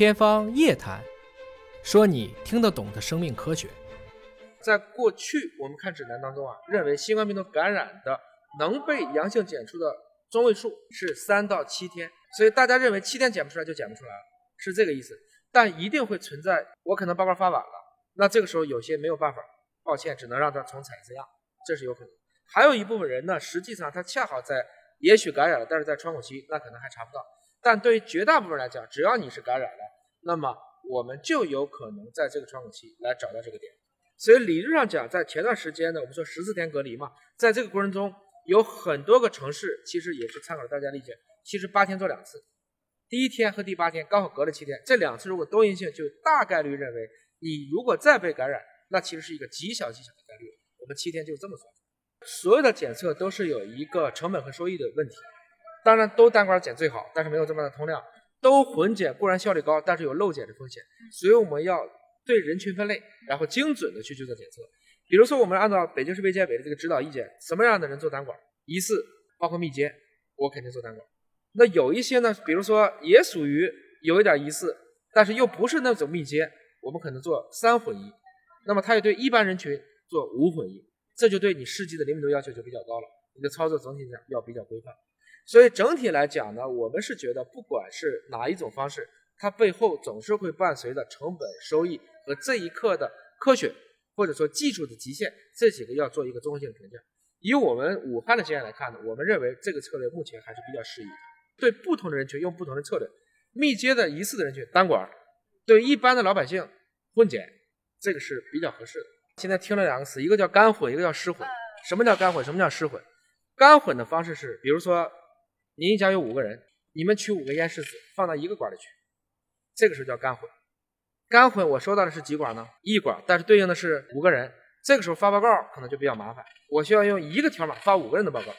天方夜谭，说你听得懂的生命科学。在过去我们看指南当中啊，认为新冠病毒感染的能被阳性检出的中位数是三到七天，所以大家认为七天检不出来就检不出来了，是这个意思。但一定会存在，我可能报告发晚了，那这个时候有些没有办法，抱歉，只能让他重采一次样，这是有可能。还有一部分人呢，实际上他恰好在也许感染了，但是在窗口期，那可能还查不到。但对于绝大部分来讲，只要你是感染了，那么我们就有可能在这个窗口期来找到这个点。所以理论上讲，在前段时间呢，我们说十四天隔离嘛，在这个过程中，有很多个城市其实也是参考了大家理解，其实八天做两次。第一天和第八天刚好隔了七天，这两次如果都阴性，就大概率认为你如果再被感染，那其实是一个极小极小的概率。我们七天就这么算。所有的检测都是有一个成本和收益的问题，当然都单管检最好，但是没有这么大的通量。都混检固然效率高，但是有漏检的风险，所以我们要对人群分类，然后精准的去去做检测。比如说，我们按照北京市卫健委的这个指导意见，什么样的人做胆管？疑似包括密接，我肯定做胆管。那有一些呢，比如说也属于有一点疑似，但是又不是那种密接，我们可能做三混一。那么它也对一般人群做五混一，这就对你试剂的灵敏度要求就比较高了，你的操作整体上要比较规范。所以整体来讲呢，我们是觉得不管是哪一种方式，它背后总是会伴随着成本、收益和这一刻的科学或者说技术的极限这几个要做一个综合性评价。以我们武汉的经验来看呢，我们认为这个策略目前还是比较适宜的。对不同的人群用不同的策略，密接的疑似的人群单管，对一般的老百姓混检，这个是比较合适的。现在听了两个词，一个叫干混，一个叫湿混。什么叫干混？什么叫湿混？干混的方式是，比如说您一家有五个人，你们取五个咽拭子放到一个管里去，这个时候叫干混。干混我收到的是几管呢？一管，但是对应的是五个人，这个时候发报告可能就比较麻烦，我需要用一个条码发五个人的报告。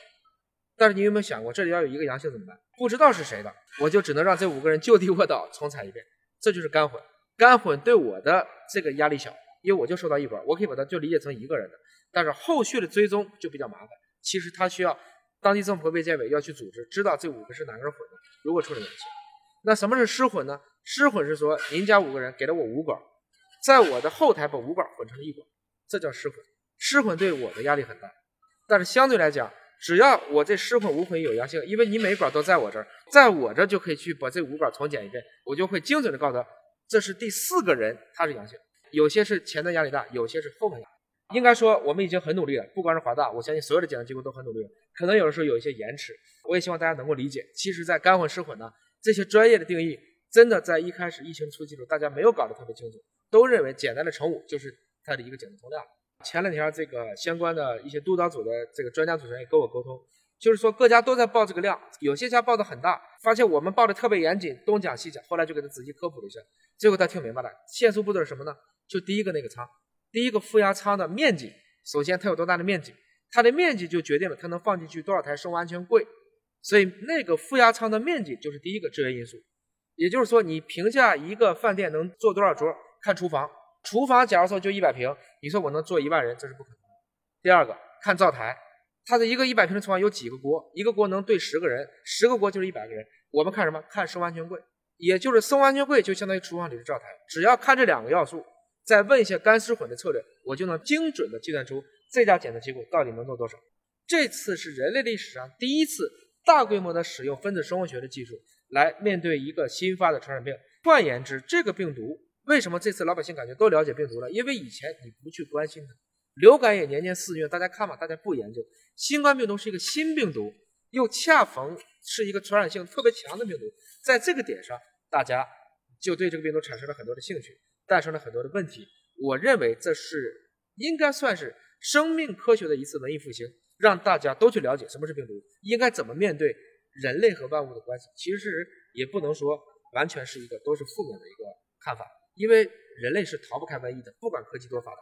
但是你有没有想过，这里要有一个阳性怎么办？不知道是谁的，我就只能让这五个人就地卧倒重采一遍，这就是干混。干混对我的这个压力小，因为我就收到一管，我可以把它就理解成一个人的。但是后续的追踪就比较麻烦，其实它需要当地政府和卫健委要去组织，知道这五个是哪个人混的，如果出了阳性。那什么是失混呢？失混是说您家五个人给了我五管，在我的后台把五管混成了一管，这叫失混。失混对我的压力很大，但是相对来讲。只要我这失混无混有阳性，因为你每管都在我这儿，在我这就可以去把这五管重检一遍，我就会精准的告诉他，这是第四个人他是阳性，有些是前端压力大，有些是后端。应该说我们已经很努力了，不光是华大，我相信所有的检测机构都很努力了。可能有的时候有一些延迟，我也希望大家能够理解。其实，在干混湿混呢，这些专业的定义，真的在一开始疫情初期的时候，大家没有搞得特别清楚，都认为简单的乘五就是它的一个检测通量。前两天这个相关的一些督导组的这个专家组成员也跟我沟通，就是说各家都在报这个量，有些家报的很大，发现我们报的特别严谨，东讲西讲，后来就给他仔细科普了一下，最后他听明白了，限速步骤是什么呢？就第一个那个仓，第一个负压舱的面积，首先它有多大的面积，它的面积就决定了它能放进去多少台生物安全柜，所以那个负压舱的面积就是第一个制约因素，也就是说你评价一个饭店能做多少桌，看厨房。厨房假如说就一百平，你说我能做一万人，这是不可能。第二个看灶台，它的一个一百平的厨房有几个锅，一个锅能对十个人，十个锅就是一百个人。我们看什么？看生物安全柜，也就是生物安全柜就相当于厨房里的灶台。只要看这两个要素，再问一下干湿混的策略，我就能精准的计算出这家检测机构到底能做多少。这次是人类历史上第一次大规模的使用分子生物学的技术来面对一个新发的传染病。换言之，这个病毒。为什么这次老百姓感觉都了解病毒了？因为以前你不去关心它，流感也年年肆虐，大家看吧，大家不研究。新冠病毒是一个新病毒，又恰逢是一个传染性特别强的病毒，在这个点上，大家就对这个病毒产生了很多的兴趣，诞生了很多的问题。我认为这是应该算是生命科学的一次文艺复兴，让大家都去了解什么是病毒，应该怎么面对人类和万物的关系。其实也不能说完全是一个都是负面的一个看法。因为人类是逃不开瘟疫的，不管科技多发达。